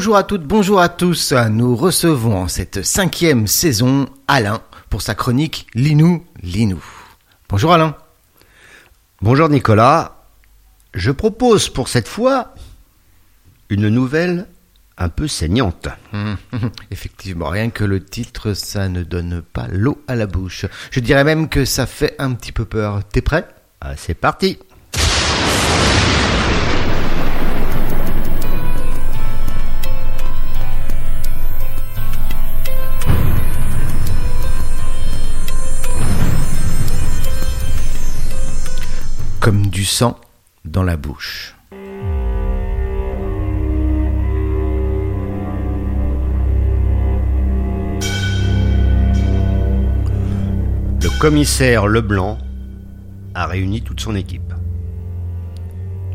Bonjour à toutes, bonjour à tous. Nous recevons en cette cinquième saison Alain pour sa chronique Linou Linou. Bonjour Alain. Bonjour Nicolas. Je propose pour cette fois une nouvelle un peu saignante. Effectivement, rien que le titre, ça ne donne pas l'eau à la bouche. Je dirais même que ça fait un petit peu peur. T'es prêt? Ah, C'est parti. Comme du sang dans la bouche. Le commissaire Leblanc a réuni toute son équipe.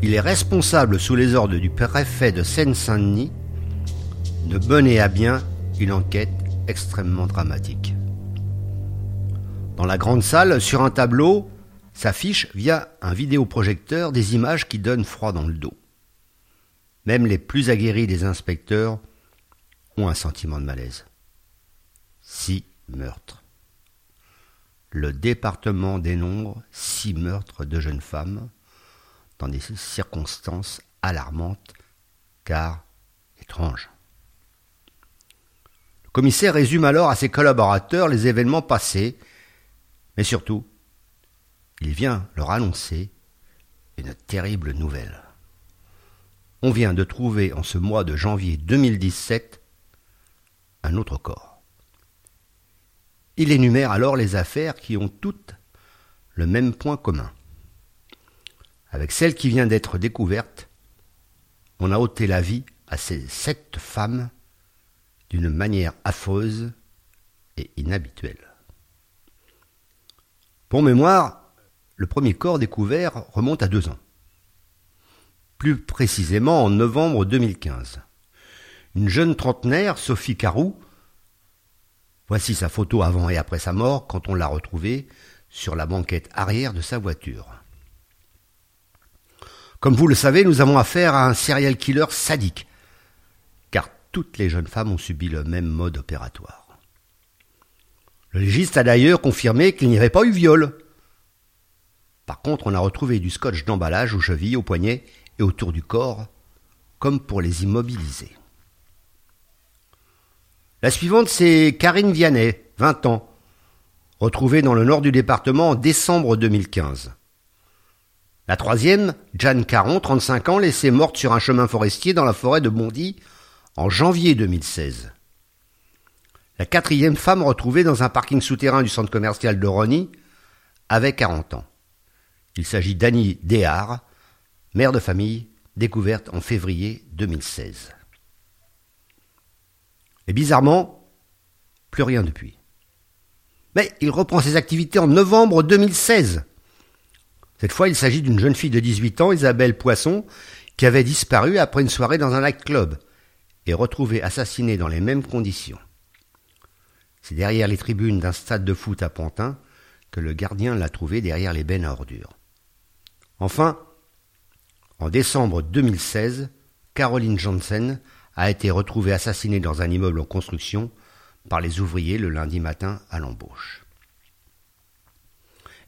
Il est responsable sous les ordres du préfet de Seine-Saint-Denis de mener à bien une enquête extrêmement dramatique. Dans la grande salle, sur un tableau, s'affichent via un vidéoprojecteur des images qui donnent froid dans le dos. Même les plus aguerris des inspecteurs ont un sentiment de malaise. Six meurtres. Le département dénombre six meurtres de jeunes femmes dans des circonstances alarmantes car étranges. Le commissaire résume alors à ses collaborateurs les événements passés, mais surtout, il vient leur annoncer une terrible nouvelle. On vient de trouver en ce mois de janvier 2017 un autre corps. Il énumère alors les affaires qui ont toutes le même point commun. Avec celle qui vient d'être découverte, on a ôté la vie à ces sept femmes d'une manière affreuse et inhabituelle. Pour mémoire, le premier corps découvert remonte à deux ans. Plus précisément en novembre 2015. Une jeune trentenaire, Sophie Carou, voici sa photo avant et après sa mort quand on l'a retrouvée sur la banquette arrière de sa voiture. Comme vous le savez, nous avons affaire à un serial killer sadique, car toutes les jeunes femmes ont subi le même mode opératoire. Le légiste a d'ailleurs confirmé qu'il n'y avait pas eu viol. Par contre, on a retrouvé du scotch d'emballage aux chevilles, aux poignets et autour du corps, comme pour les immobiliser. La suivante, c'est Karine Vianney, 20 ans, retrouvée dans le nord du département en décembre 2015. La troisième, Jeanne Caron, 35 ans, laissée morte sur un chemin forestier dans la forêt de Bondy en janvier 2016. La quatrième femme retrouvée dans un parking souterrain du centre commercial de Rony avait 40 ans. Il s'agit d'Annie Déard, mère de famille, découverte en février 2016. Et bizarrement, plus rien depuis. Mais il reprend ses activités en novembre 2016. Cette fois, il s'agit d'une jeune fille de 18 ans, Isabelle Poisson, qui avait disparu après une soirée dans un nightclub et retrouvée assassinée dans les mêmes conditions. C'est derrière les tribunes d'un stade de foot à Pantin que le gardien l'a trouvée derrière les bennes à ordures. Enfin, en décembre 2016, Caroline Janssen a été retrouvée assassinée dans un immeuble en construction par les ouvriers le lundi matin à l'embauche.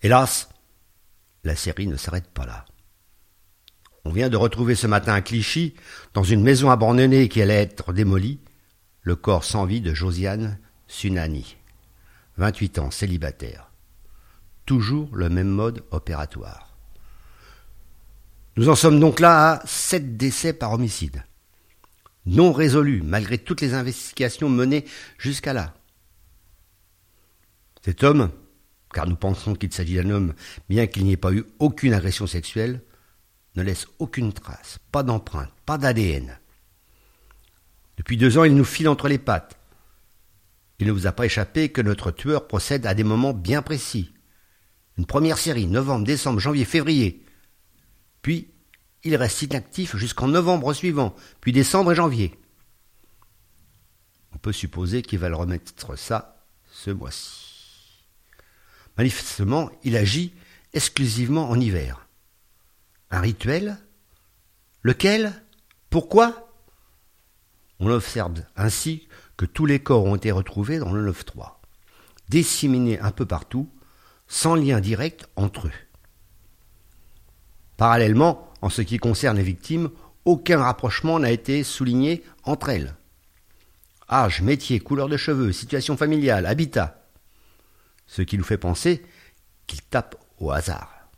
Hélas, la série ne s'arrête pas là. On vient de retrouver ce matin à Clichy, dans une maison abandonnée qui allait être démolie, le corps sans vie de Josiane Sunani, 28 ans, célibataire. Toujours le même mode opératoire. Nous en sommes donc là à sept décès par homicide, non résolus malgré toutes les investigations menées jusqu'à là. Cet homme, car nous pensons qu'il s'agit d'un homme, bien qu'il n'y ait pas eu aucune agression sexuelle, ne laisse aucune trace, pas d'empreinte, pas d'ADN. Depuis deux ans, il nous file entre les pattes. Il ne vous a pas échappé que notre tueur procède à des moments bien précis. Une première série, novembre, décembre, janvier, février. Puis, il reste inactif jusqu'en novembre suivant, puis décembre et janvier. On peut supposer qu'il va le remettre ça ce mois-ci. Manifestement, il agit exclusivement en hiver. Un rituel? Lequel? Pourquoi? On observe ainsi que tous les corps ont été retrouvés dans le 9-3, disséminés un peu partout, sans lien direct entre eux. Parallèlement, en ce qui concerne les victimes, aucun rapprochement n'a été souligné entre elles. Âge, métier, couleur de cheveux, situation familiale, habitat. Ce qui nous fait penser qu'ils tapent au hasard.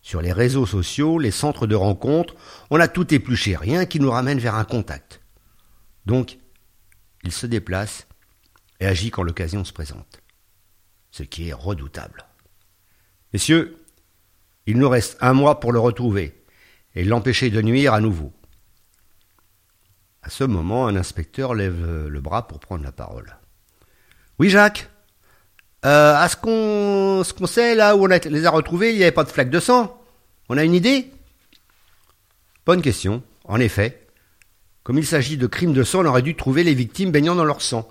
Sur les réseaux sociaux, les centres de rencontres, on a tout épluché, rien qui nous ramène vers un contact. Donc, il se déplace et agit quand l'occasion se présente. Ce qui est redoutable. Messieurs, il nous reste un mois pour le retrouver et l'empêcher de nuire à nouveau. À ce moment, un inspecteur lève le bras pour prendre la parole. Oui, Jacques euh, À ce qu'on qu'on sait, là où on les a retrouvés, il n'y avait pas de flaque de sang On a une idée? Bonne question. En effet, comme il s'agit de crimes de sang, on aurait dû trouver les victimes baignant dans leur sang.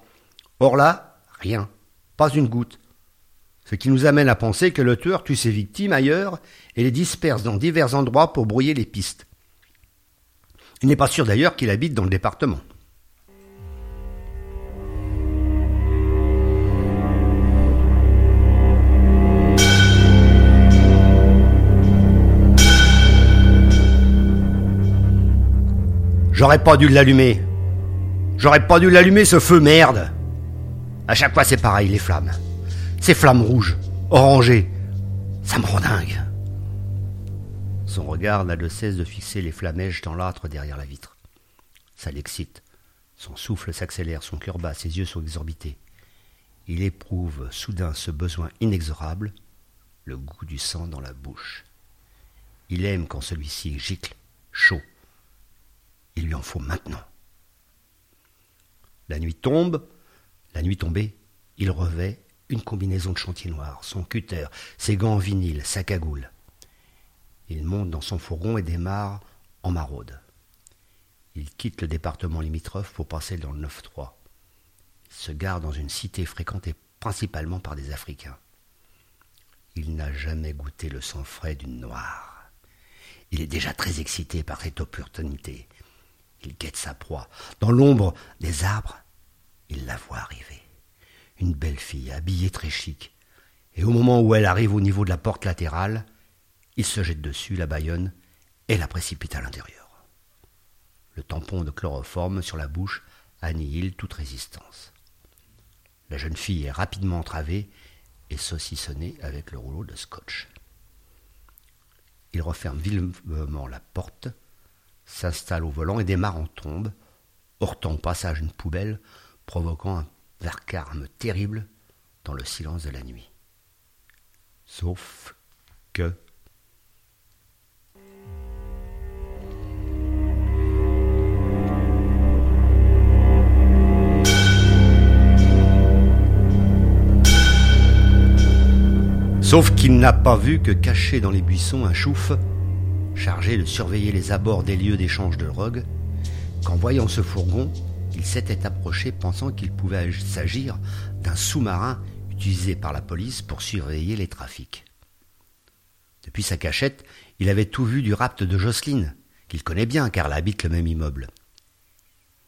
Or là, rien. Pas une goutte. Ce qui nous amène à penser que le tueur tue ses victimes ailleurs et les disperse dans divers endroits pour brouiller les pistes. Il n'est pas sûr d'ailleurs qu'il habite dans le département. J'aurais pas dû l'allumer. J'aurais pas dû l'allumer ce feu merde. À chaque fois c'est pareil les flammes. Ces flammes rouges, orangées, ça me rend dingue. Son regard n'a de cesse de fixer les flamèches dans l'âtre derrière la vitre. Ça l'excite. Son souffle s'accélère, son cœur bat, ses yeux sont exorbités. Il éprouve soudain ce besoin inexorable, le goût du sang dans la bouche. Il aime quand celui-ci gicle, chaud. Il lui en faut maintenant. La nuit tombe, la nuit tombée, il revêt une combinaison de chantier noir, son cutter, ses gants en vinyle, sa cagoule. Il monte dans son fourgon et démarre en maraude. Il quitte le département limitrophe pour passer dans le 9-3. Il se gare dans une cité fréquentée principalement par des Africains. Il n'a jamais goûté le sang frais d'une noire. Il est déjà très excité par cette opportunité. Il guette sa proie. Dans l'ombre des arbres, il la voit arriver. Une belle fille, habillée très chic. Et au moment où elle arrive au niveau de la porte latérale, il se jette dessus, la baïonne, et la précipite à l'intérieur. Le tampon de chloroforme sur la bouche annihile toute résistance. La jeune fille est rapidement entravée et saucissonnée avec le rouleau de scotch. Il referme vivement la porte, s'installe au volant et démarre en tombe, heurtant au passage une poubelle, provoquant un vacarme terrible dans le silence de la nuit. Sauf que Sauf qu'il n'a pas vu que caché dans les buissons un chouf, chargé de surveiller les abords des lieux d'échange de drogue, qu'en voyant ce fourgon, il s'était approché pensant qu'il pouvait s'agir d'un sous-marin utilisé par la police pour surveiller les trafics. Depuis sa cachette, il avait tout vu du rapt de Jocelyne, qu'il connaît bien car elle habite le même immeuble.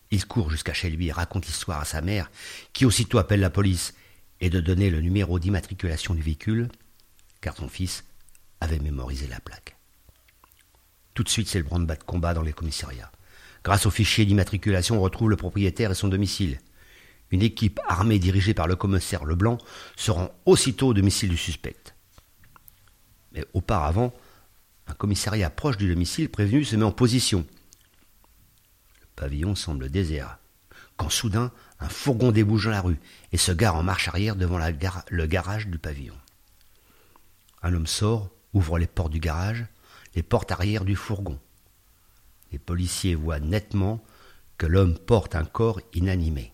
Il court jusqu'à chez lui et raconte l'histoire à sa mère, qui aussitôt appelle la police, et de donner le numéro d'immatriculation du véhicule, car son fils avait mémorisé la plaque. Tout de suite, c'est le branle-bas de combat dans les commissariats. Grâce au fichier d'immatriculation, on retrouve le propriétaire et son domicile. Une équipe armée dirigée par le commissaire Leblanc se rend aussitôt au domicile du suspect. Mais auparavant, un commissariat proche du domicile prévenu se met en position. Le pavillon semble désert, quand soudain un fourgon débouche dans la rue et se gare en marche arrière devant le garage du pavillon. Un homme sort, ouvre les portes du garage, les portes arrière du fourgon. Les policiers voient nettement que l'homme porte un corps inanimé.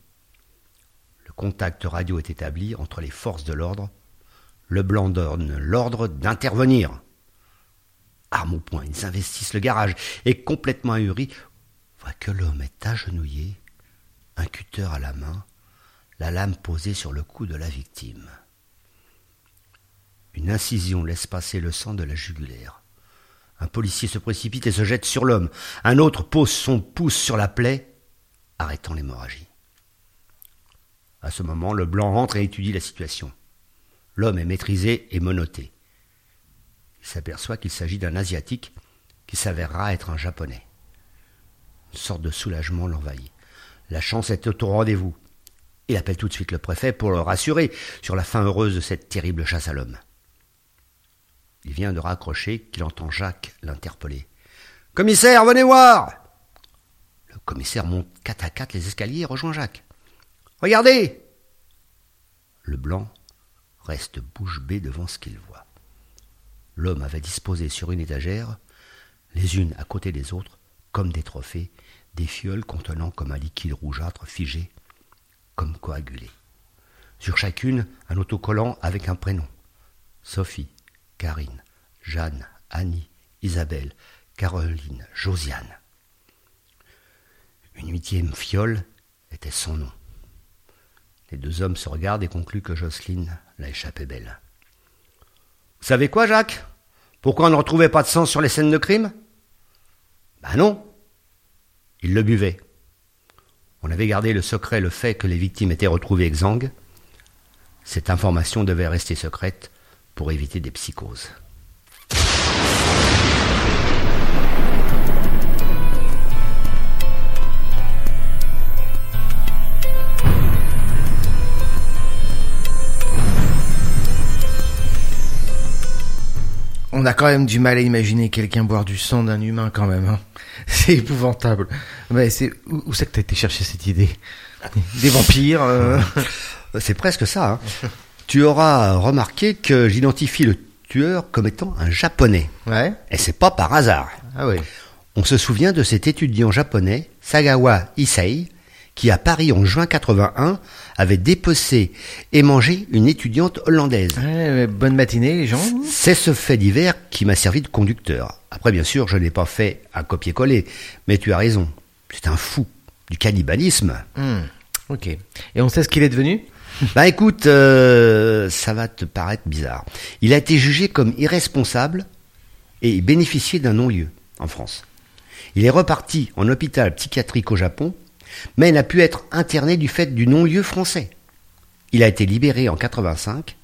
Le contact radio est établi entre les forces de l'ordre. Le blanc donne l'ordre d'intervenir. Arme au poing, ils investissent le garage et, complètement ahuris, voient que l'homme est agenouillé, un cutter à la main, la lame posée sur le cou de la victime. Une incision laisse passer le sang de la jugulaire. Un policier se précipite et se jette sur l'homme. Un autre pose son pouce sur la plaie. arrêtant l'hémorragie. À ce moment, le blanc rentre et étudie la situation. L'homme est maîtrisé et monoté. Il s'aperçoit qu'il s'agit d'un Asiatique qui s'avérera être un Japonais. Une sorte de soulagement l'envahit. La chance est au rendez-vous. Il appelle tout de suite le préfet pour le rassurer sur la fin heureuse de cette terrible chasse à l'homme. Il vient de raccrocher qu'il entend Jacques l'interpeller. Commissaire, venez voir Le commissaire monte quatre à quatre les escaliers et rejoint Jacques. Regardez Le blanc reste bouche bée devant ce qu'il voit. L'homme avait disposé sur une étagère, les unes à côté des autres, comme des trophées, des fioles contenant comme un liquide rougeâtre figé, comme coagulé. Sur chacune, un autocollant avec un prénom. Sophie, Karine, Jeanne, Annie, Isabelle, Caroline, Josiane. Une huitième fiole était son nom. Les deux hommes se regardent et concluent que Jocelyne l'a échappé belle. Vous savez quoi, Jacques? Pourquoi on ne retrouvait pas de sang sur les scènes de crime? Ben non. Il le buvait. On avait gardé le secret le fait que les victimes étaient retrouvées exsangues. Cette information devait rester secrète pour éviter des psychoses. On a quand même du mal à imaginer quelqu'un boire du sang d'un humain quand même. Hein. C'est épouvantable. Mais c'est où, où c'est que t'as été chercher cette idée? Des vampires euh, C'est presque ça. hein. Tu auras remarqué que j'identifie le tueur comme étant un japonais. Ouais. Et c'est pas par hasard. Ah oui. On se souvient de cet étudiant japonais, Sagawa Issei, qui à Paris en juin 81 avait dépecé et mangé une étudiante hollandaise. Ouais, bonne matinée les gens. C'est ce fait divers qui m'a servi de conducteur. Après, bien sûr, je n'ai pas fait un copier-coller, mais tu as raison. C'est un fou du cannibalisme. Hmm, Ok. Et on sait ce qu'il est devenu? Bah écoute, euh, ça va te paraître bizarre. Il a été jugé comme irresponsable et bénéficié d'un non-lieu en France. Il est reparti en hôpital psychiatrique au Japon, mais n'a pu être interné du fait du non-lieu français. Il a été libéré en 85.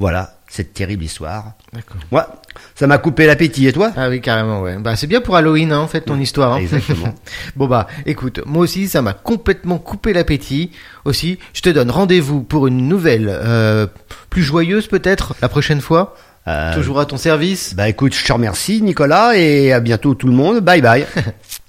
Voilà cette terrible histoire. D'accord. Moi, ça m'a coupé l'appétit, et toi? Ah oui, carrément, ouais. Bah, c'est bien pour Halloween, hein, en fait, ton histoire. hein. Exactement. bon, bah, écoute, moi aussi, ça m'a complètement coupé l'appétit. Aussi, je te donne rendez-vous pour une nouvelle, euh, plus joyeuse peut-être, la prochaine fois. Euh, Toujours à ton service. Bah écoute, je te remercie Nicolas et à bientôt tout le monde. Bye bye.